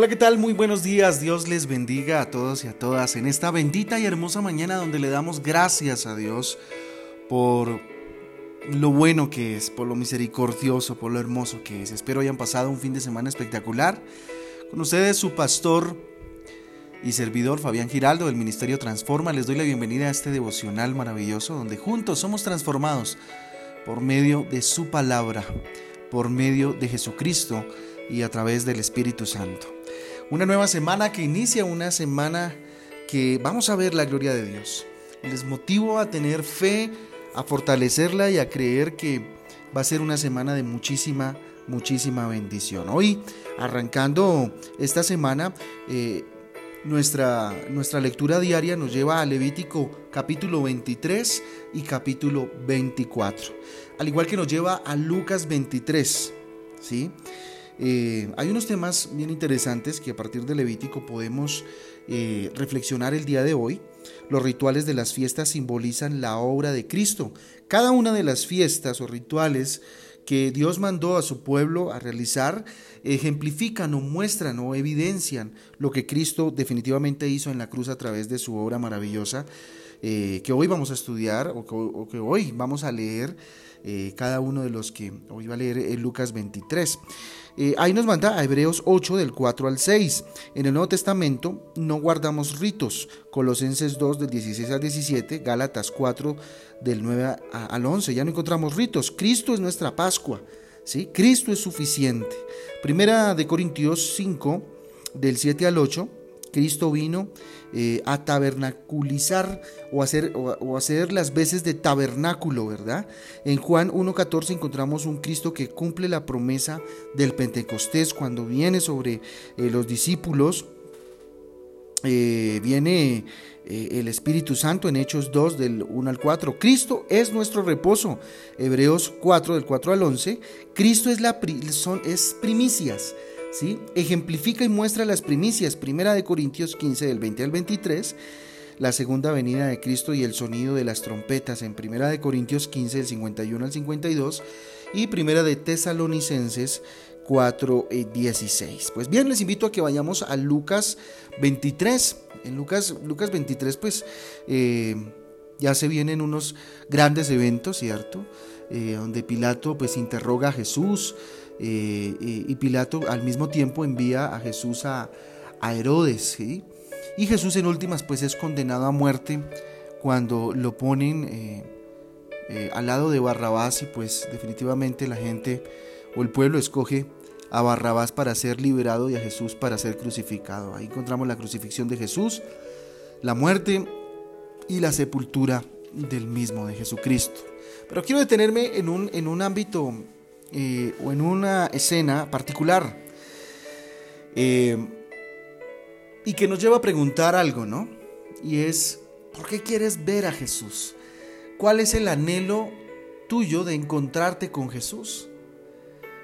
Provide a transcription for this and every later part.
Hola, ¿qué tal? Muy buenos días. Dios les bendiga a todos y a todas en esta bendita y hermosa mañana donde le damos gracias a Dios por lo bueno que es, por lo misericordioso, por lo hermoso que es. Espero hayan pasado un fin de semana espectacular. Con ustedes su pastor y servidor Fabián Giraldo del Ministerio Transforma. Les doy la bienvenida a este devocional maravilloso donde juntos somos transformados por medio de su palabra, por medio de Jesucristo y a través del Espíritu Santo. Una nueva semana que inicia, una semana que vamos a ver la gloria de Dios. Les motivo a tener fe, a fortalecerla y a creer que va a ser una semana de muchísima, muchísima bendición. Hoy, arrancando esta semana, eh, nuestra, nuestra lectura diaria nos lleva a Levítico capítulo 23 y capítulo 24, al igual que nos lleva a Lucas 23. ¿sí? Eh, hay unos temas bien interesantes que a partir de Levítico podemos eh, reflexionar el día de hoy. Los rituales de las fiestas simbolizan la obra de Cristo. Cada una de las fiestas o rituales que Dios mandó a su pueblo a realizar ejemplifican o muestran o evidencian lo que Cristo definitivamente hizo en la cruz a través de su obra maravillosa eh, que hoy vamos a estudiar o que, hoy vamos a leer cada uno de los que hoy va a leer en Lucas 23. Eh, ahí nos manda a Hebreos 8 del 4 al 6. En el Nuevo Testamento no guardamos ritos. Colosenses 2 del 16 al 17, Gálatas 4 del 9 al 11. Ya no encontramos ritos. Cristo es nuestra Pascua. ¿sí? Cristo es suficiente. Primera de Corintios 5 del 7 al 8. Cristo vino eh, a tabernaculizar o hacer, o, hacer las veces de tabernáculo, ¿verdad? En Juan 1.14 encontramos un Cristo que cumple la promesa del Pentecostés cuando viene sobre eh, los discípulos. Eh, viene el Espíritu Santo en Hechos 2 del 1 al 4. Cristo es nuestro reposo. Hebreos 4 del 4 al 11. Cristo es, la, son, es primicias. Ejemplifica y muestra las primicias, primera de Corintios 15 del 20 al 23, la segunda venida de Cristo y el sonido de las trompetas en primera de Corintios 15 del 51 al 52 y primera de Tesalonicenses 4 16. Pues bien, les invito a que vayamos a Lucas 23. En Lucas, Lucas 23 pues eh, ya se vienen unos grandes eventos, ¿cierto? Eh, donde Pilato pues interroga a Jesús, eh, y Pilato al mismo tiempo envía a Jesús a, Herodes. Y Jesús en últimas pues es condenado a muerte cuando lo ponen eh, eh, al lado de Barrabás y pues definitivamente la gente o el pueblo escoge a Barrabás para ser liberado y a Jesús para ser crucificado. Ahí encontramos la crucifixión de Jesús, la muerte y la sepultura del mismo, de Jesucristo. Pero quiero detenerme en un, en un ámbito eh, o en una escena particular eh, y que nos lleva a preguntar algo, ¿no? Y es, ¿por qué quieres ver a Jesús? ¿Cuál es el anhelo tuyo de encontrarte con Jesús?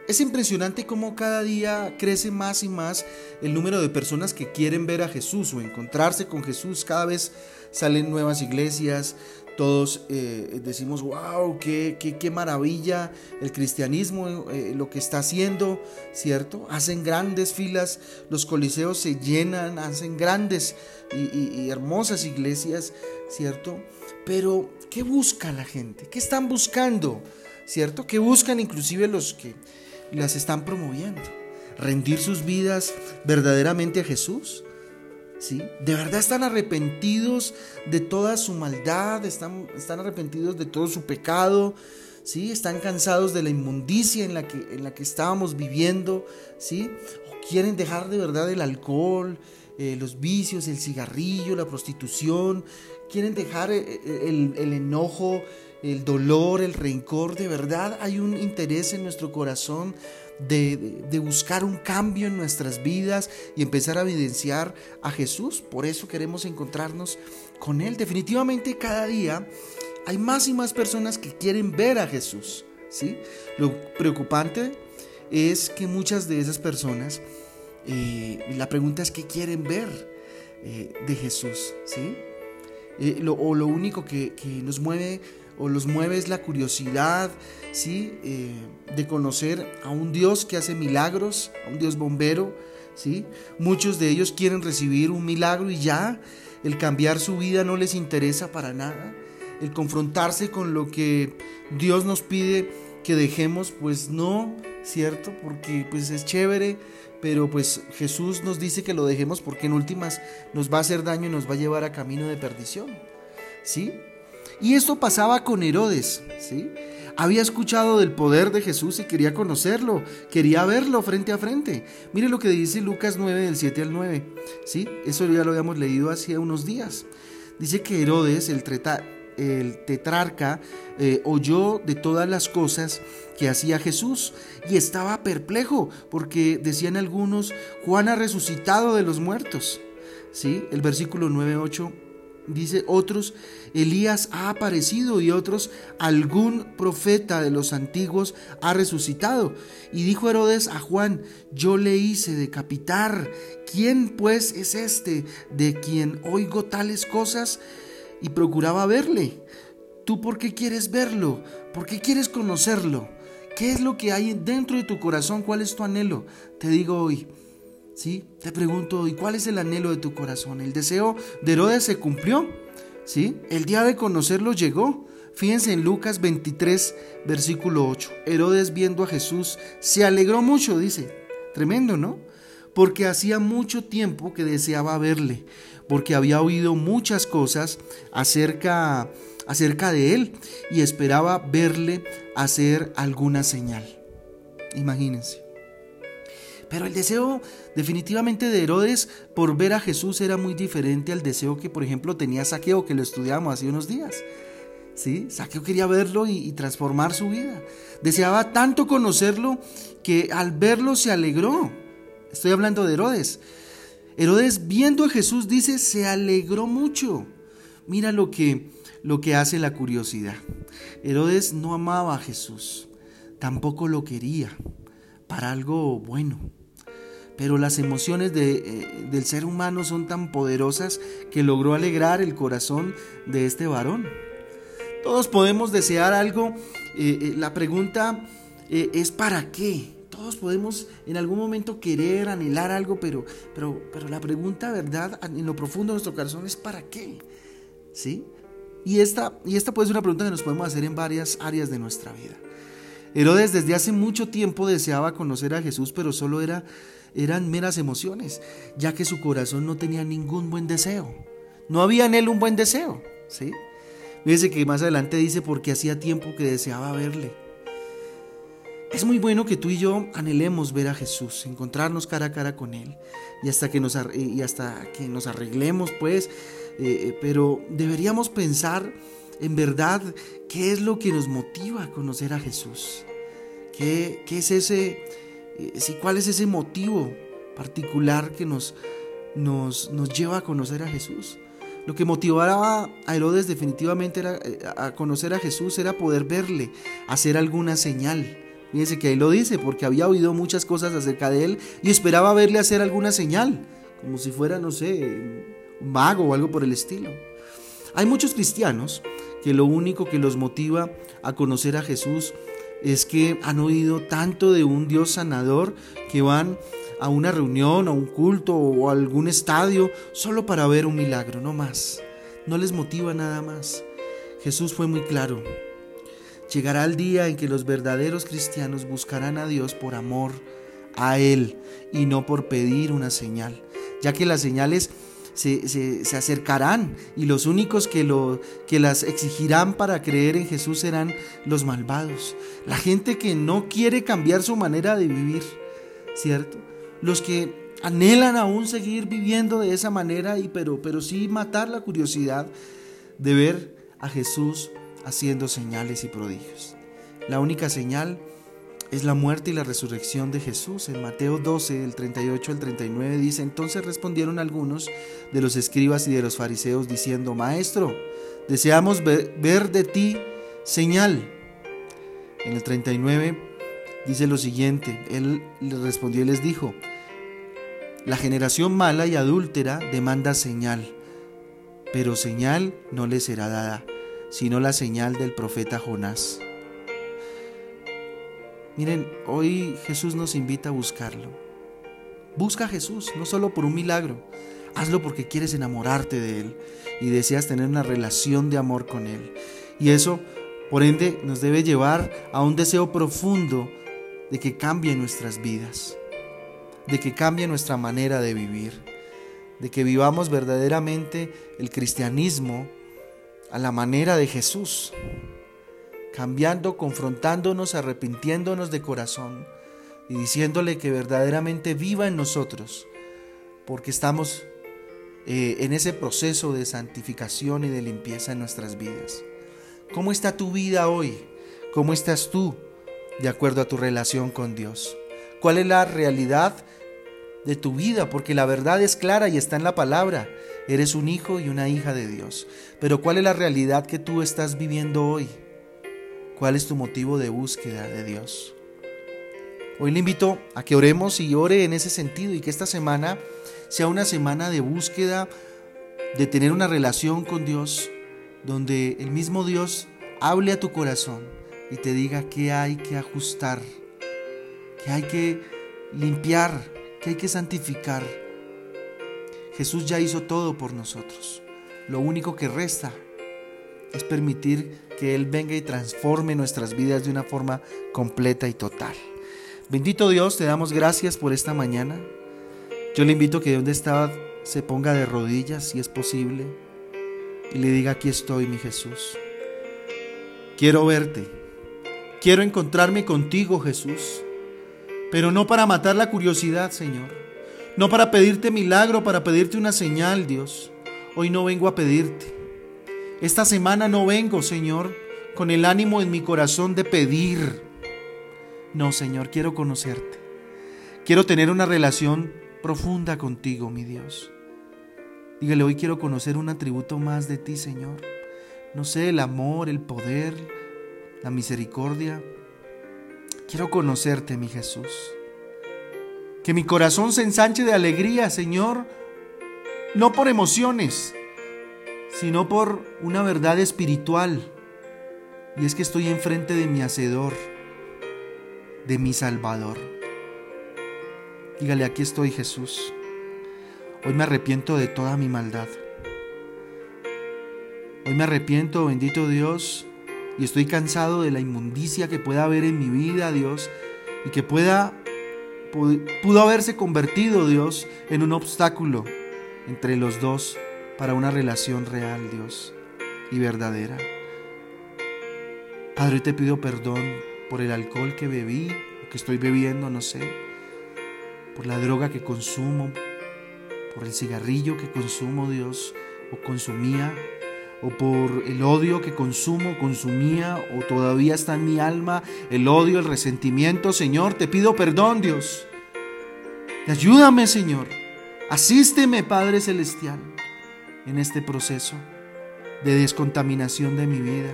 Es impresionante cómo cada día crece más y más el número de personas que quieren ver a Jesús o encontrarse con Jesús. Cada vez salen nuevas iglesias, todos eh, decimos, wow, qué, qué, maravilla el cristianismo, eh, lo que está haciendo, ¿cierto? Hacen grandes filas, los coliseos se llenan, hacen grandes y, hermosas iglesias, ¿cierto? Pero, ¿qué busca la gente? ¿Qué están buscando? ¿Cierto? ¿Qué buscan inclusive los que las están promoviendo? ¿Rendir sus vidas verdaderamente a Jesús? ¿De verdad están arrepentidos de toda su maldad? ¿Están, están arrepentidos de todo su pecado? ¿Sí? ¿Están cansados de la inmundicia en la que, en la que estábamos viviendo? ¿Sí? ¿O quieren dejar de verdad el alcohol, eh, los vicios, el cigarrillo, la prostitución? ¿Quieren dejar eh, el, el enojo, el dolor, el rencor? ¿De verdad hay un interés en nuestro corazón de, buscar un cambio en nuestras vidas y empezar a evidenciar a Jesús. Por eso queremos encontrarnos con Él. Definitivamente cada día hay más y más personas que quieren ver a Jesús. ¿sí? Lo preocupante es que muchas de esas personas, eh, la pregunta es qué quieren ver eh, de Jesús. ¿sí? Eh, o lo único que, que nos mueve o los mueve es la curiosidad, ¿sí? Eh, de conocer a un Dios que hace milagros, a un Dios bombero, ¿sí? Muchos de ellos quieren recibir un milagro y ya, el cambiar su vida no les interesa para nada. El confrontarse con lo que Dios nos pide que dejemos, pues no, ¿cierto? Porque pues es chévere, pero pues Jesús nos dice que lo dejemos porque en últimas nos va a hacer daño y nos va a llevar a camino de perdición, ¿sí? Y esto pasaba con Herodes, ¿sí? Había escuchado del poder de Jesús y quería conocerlo, quería verlo frente a frente. Mire lo que dice Lucas 9 del 7 al 9, ¿sí? Eso ya lo habíamos leído hace unos días. Dice que Herodes, el, tetrarca, eh, oyó de todas las cosas que hacía Jesús y estaba perplejo porque decían algunos, Juan ha resucitado de los muertos. ¿Sí? El versículo 9.8 Dice otros, Elías ha aparecido y otros, algún profeta de los antiguos ha resucitado. Y dijo Herodes a Juan, yo le hice decapitar. ¿Quién pues es este de quien oigo tales cosas? Y procuraba verle. ¿Tú por qué quieres verlo? ¿Por qué quieres conocerlo? ¿Qué es lo que hay dentro de tu corazón? ¿Cuál es tu anhelo? Te digo hoy, ¿sí? Te pregunto, ¿y cuál es el anhelo de tu corazón? ¿El deseo de Herodes se cumplió? ¿Sí? El día de conocerlo llegó. Fíjense en Lucas 23, versículo 8. Herodes viendo a Jesús se alegró mucho, dice. Tremendo, ¿no? Porque hacía mucho tiempo que deseaba verle, porque había oído muchas cosas acerca, acerca de él y esperaba verle hacer alguna señal. Imagínense. Pero el deseo definitivamente de Herodes por ver a Jesús era muy diferente al deseo que, por ejemplo, tenía Saqueo, que lo estudiamos hace unos días. ¿Sí? Saqueo quería verlo y, y transformar su vida. Deseaba tanto conocerlo que al verlo se alegró. Estoy hablando de Herodes. Herodes viendo a Jesús dice, se alegró mucho. Mira lo que, lo que hace la curiosidad. Herodes no amaba a Jesús, tampoco lo quería para algo bueno. Pero las emociones eh, del ser humano son tan poderosas que logró alegrar el corazón de este varón. Todos podemos desear algo. Eh, eh, la pregunta es ¿para qué? Todos podemos en algún momento querer, anhelar algo, pero, pero, pero la pregunta, ¿verdad? En lo profundo de nuestro corazón es ¿para qué? ¿Sí? Y esta, y esta puede ser una pregunta que nos podemos hacer en varias áreas de nuestra vida. Herodes desde hace mucho tiempo deseaba conocer a Jesús, pero solo era, eran meras emociones, ya que su corazón no tenía ningún buen deseo. No había en él un buen deseo, ¿sí? Fíjese que más adelante dice porque hacía tiempo que deseaba verle. Es muy bueno que tú y yo anhelemos ver a Jesús, encontrarnos cara a cara con Él y hasta que nos, y hasta que nos arreglemos, pues, eh, pero deberíamos pensar en verdad qué es lo que nos motiva a conocer a Jesús. ¿Qué, es ese, eh, cuál es ese motivo particular que nos, nos, nos lleva a conocer a Jesús? Lo que motivaba a Herodes definitivamente era, eh, a conocer a Jesús era poder verle, hacer alguna señal. Fíjense que ahí lo dice, porque había oído muchas cosas acerca de él y esperaba verle hacer alguna señal, como si fuera, no sé, un mago o algo por el estilo. Hay muchos cristianos que lo único que los motiva a conocer a Jesús es que han oído tanto de un Dios sanador que van a una reunión, a un culto o a algún estadio solo para ver un milagro, no más. No les motiva nada más. Jesús fue muy claro. Llegará el día en que los verdaderos cristianos buscarán a Dios por amor a Él y no por pedir una señal, ya que las señales se, acercarán y los únicos que, lo, que las exigirán para creer en Jesús serán los malvados, la gente que no quiere cambiar su manera de vivir, ¿cierto? Los que anhelan aún seguir viviendo de esa manera, y, pero, pero sí matar la curiosidad de ver a Jesús haciendo señales y prodigios. La única señal es la muerte y la resurrección de Jesús. En Mateo 12, del 38 al 39 dice, entonces respondieron algunos de los escribas y de los fariseos diciendo, Maestro, deseamos ver de ti señal. En el 39 dice lo siguiente, él les respondió y les dijo, la generación mala y adúltera demanda señal, pero señal no le será dada, sino la señal del profeta Jonás. Miren, hoy Jesús nos invita a buscarlo. Busca a Jesús, no solo por un milagro. Hazlo porque quieres enamorarte de Él y deseas tener una relación de amor con Él. Y eso, por ende, nos debe llevar a un deseo profundo de que cambie nuestras vidas, de que cambie nuestra manera de vivir, de que vivamos verdaderamente el cristianismo a la manera de Jesús, cambiando, confrontándonos, arrepintiéndonos de corazón y diciéndole que verdaderamente viva en nosotros, porque estamos eh, en ese proceso de santificación y de limpieza en nuestras vidas. ¿Cómo está tu vida hoy? ¿Cómo estás tú de acuerdo a tu relación con Dios? ¿Cuál es la realidad de tu vida? Porque la verdad es clara y está en la palabra. Eres un hijo y una hija de Dios. Pero ¿cuál es la realidad que tú estás viviendo hoy? ¿Cuál es tu motivo de búsqueda de Dios? Hoy le invito a que oremos y ore en ese sentido y que esta semana sea una semana de búsqueda, de tener una relación con Dios, donde el mismo Dios hable a tu corazón y te diga qué hay que ajustar, qué hay que limpiar, qué hay que santificar. Jesús ya hizo todo por nosotros. Lo único que resta es permitir que Él venga y transforme nuestras vidas de una forma completa y total. Bendito Dios, te damos gracias por esta mañana. Yo le invito a que donde estaba se ponga de rodillas, si es posible, y le diga, aquí estoy, mi Jesús. Quiero verte. Quiero encontrarme contigo, Jesús. Pero no para matar la curiosidad, Señor. No para pedirte milagro, para pedirte una señal, Dios. Hoy no vengo a pedirte. Esta semana no vengo, Señor, con el ánimo en mi corazón de pedir no, Señor, quiero conocerte. Quiero tener una relación profunda contigo, mi Dios. Dígale, hoy quiero conocer un atributo más de ti, Señor. No sé, el amor, el poder, la misericordia. Quiero conocerte, mi Jesús. Que mi corazón se ensanche de alegría, Señor, no por emociones, sino por una verdad espiritual. Y es que estoy enfrente de mi Hacedor de mi Salvador. Dígale, aquí estoy Jesús. Hoy me arrepiento de toda mi maldad. Hoy me arrepiento, bendito Dios, y estoy cansado de la inmundicia que pueda haber en mi vida, Dios, y que pueda pudo haberse convertido, Dios, en un obstáculo entre los dos para una relación real, Dios, y verdadera. Padre, te pido perdón por el alcohol que bebí o que estoy bebiendo, no sé, por la droga que consumo, por el cigarrillo que consumo, Dios, o consumía, o por el odio que consumo, consumía, o todavía está en mi alma el odio, el resentimiento, Señor, te pido perdón, Dios. ayúdame, Señor. Asísteme, Padre Celestial, en este proceso de descontaminación de mi vida.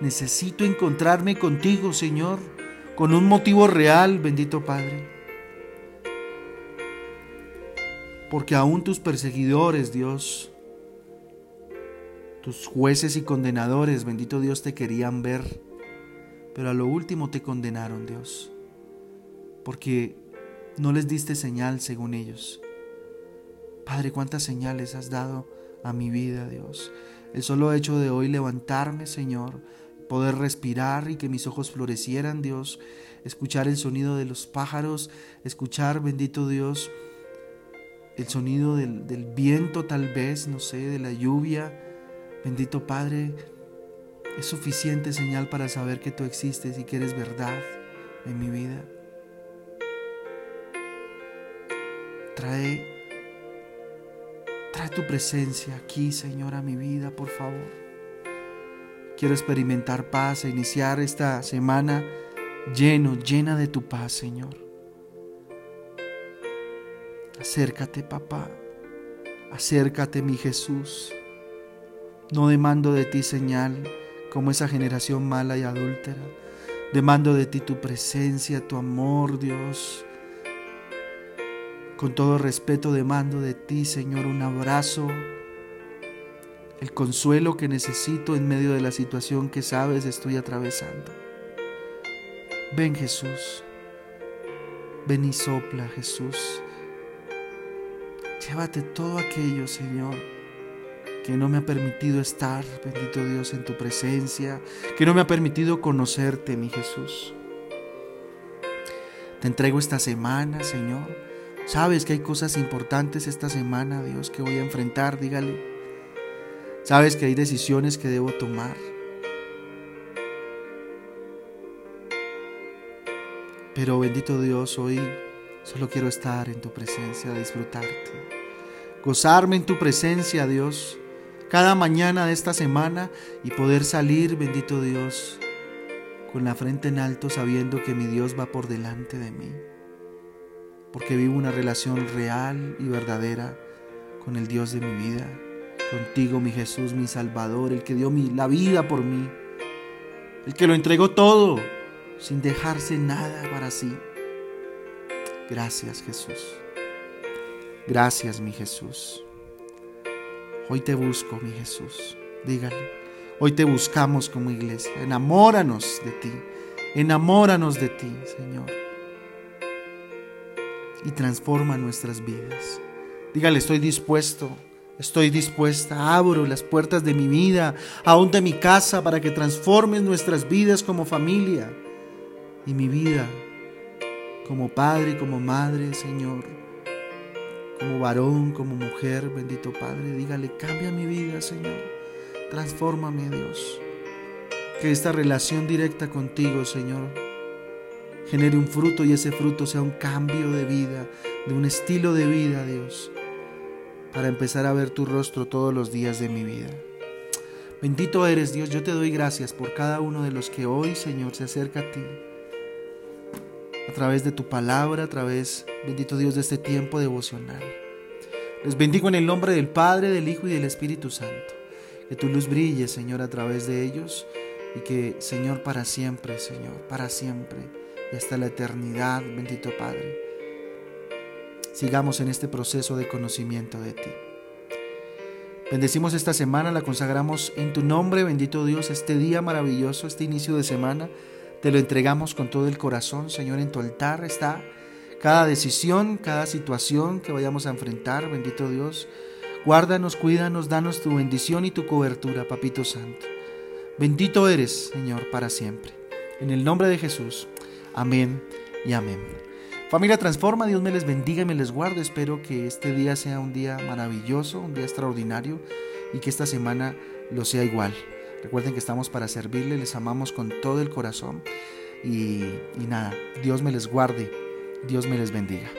Necesito encontrarme contigo, Señor, con un motivo real, bendito Padre. Porque aún tus perseguidores, Dios, tus jueces y condenadores, bendito Dios, te querían ver, pero a lo último te condenaron, Dios, porque no les diste señal según ellos. Padre, cuántas señales has dado a mi vida, Dios. El solo hecho de hoy levantarme, Señor, poder respirar y que mis ojos florecieran, Dios, escuchar el sonido de los pájaros, escuchar, bendito Dios, el sonido del, del, viento tal vez, no sé, de la lluvia. Bendito Padre, es suficiente señal para saber que tú existes y que eres verdad en mi vida. Trae, tu presencia aquí, Señor, a mi vida, por favor. Quiero experimentar paz e iniciar esta semana lleno, llena de tu paz, Señor. Acércate, papá. Acércate, mi Jesús. No demando de ti señal como esa generación mala y adúltera. Demando de ti tu presencia, tu amor, Dios. Con todo respeto demando de ti, Señor, un abrazo el consuelo que necesito en medio de la situación que sabes estoy atravesando. Ven Jesús, Ven y sopla, Jesús. Llévate todo aquello, Señor, que no me ha permitido estar, bendito Dios, en tu presencia, que no me ha permitido conocerte, mi Jesús. Te entrego esta semana, Señor. Sabes que hay cosas importantes esta semana, Dios, que voy a enfrentar, dígale. Sabes que hay decisiones que debo tomar. Pero bendito Dios, hoy solo quiero estar en tu presencia, disfrutarte, gozarme en tu presencia, Dios, cada mañana de esta semana y poder salir, bendito Dios, con la frente en alto sabiendo que mi Dios va por delante de mí, porque vivo una relación real y verdadera con el Dios de mi vida, contigo mi Jesús, mi Salvador, el que dio mi, la vida por mí, el que lo entregó todo sin dejarse nada para sí. Gracias Jesús. Gracias mi Jesús. Hoy te busco mi Jesús. Dígale. Hoy te buscamos como iglesia. Enamóranos de ti. Enamóranos de ti, Señor. Y transforma nuestras vidas. Dígale, estoy dispuesto. Estoy dispuesta, abro las puertas de mi vida, aún de mi casa, para que transformes nuestras vidas como familia y mi vida como padre, como madre, Señor, como varón, como mujer, bendito Padre, dígale, cambia mi vida, Señor, transfórmame, Dios. Que esta relación directa contigo, Señor, genere un fruto y ese fruto sea un cambio de vida, de un estilo de vida, Dios, para empezar a ver tu rostro todos los días de mi vida. Bendito eres, Dios, yo te doy gracias por cada uno de los que hoy, Señor, se acerca a ti a través de tu palabra, a través, bendito Dios, de este tiempo devocional. Les bendigo en el nombre del Padre, del Hijo y del Espíritu Santo. Que tu luz brille, Señor, a través de ellos y que, Señor, para siempre, Señor, para siempre y hasta la eternidad, bendito Padre, sigamos en este proceso de conocimiento de ti. Bendecimos esta semana, la consagramos en tu nombre, bendito Dios, este día maravilloso, este inicio de semana te lo entregamos con todo el corazón, Señor, en tu altar está cada decisión, cada situación que vayamos a enfrentar, bendito Dios. Guárdanos, cuídanos, danos tu bendición y tu cobertura, Papito Santo. Bendito eres, Señor, para siempre. En el nombre de Jesús. Amén y amén. Familia Transforma, Dios me les bendiga y me les guarde. Espero que este día sea un día maravilloso, un día extraordinario y que esta semana lo sea igual. Recuerden que estamos para servirle, les amamos con todo el corazón y, y nada, Dios me les guarde, Dios me les bendiga.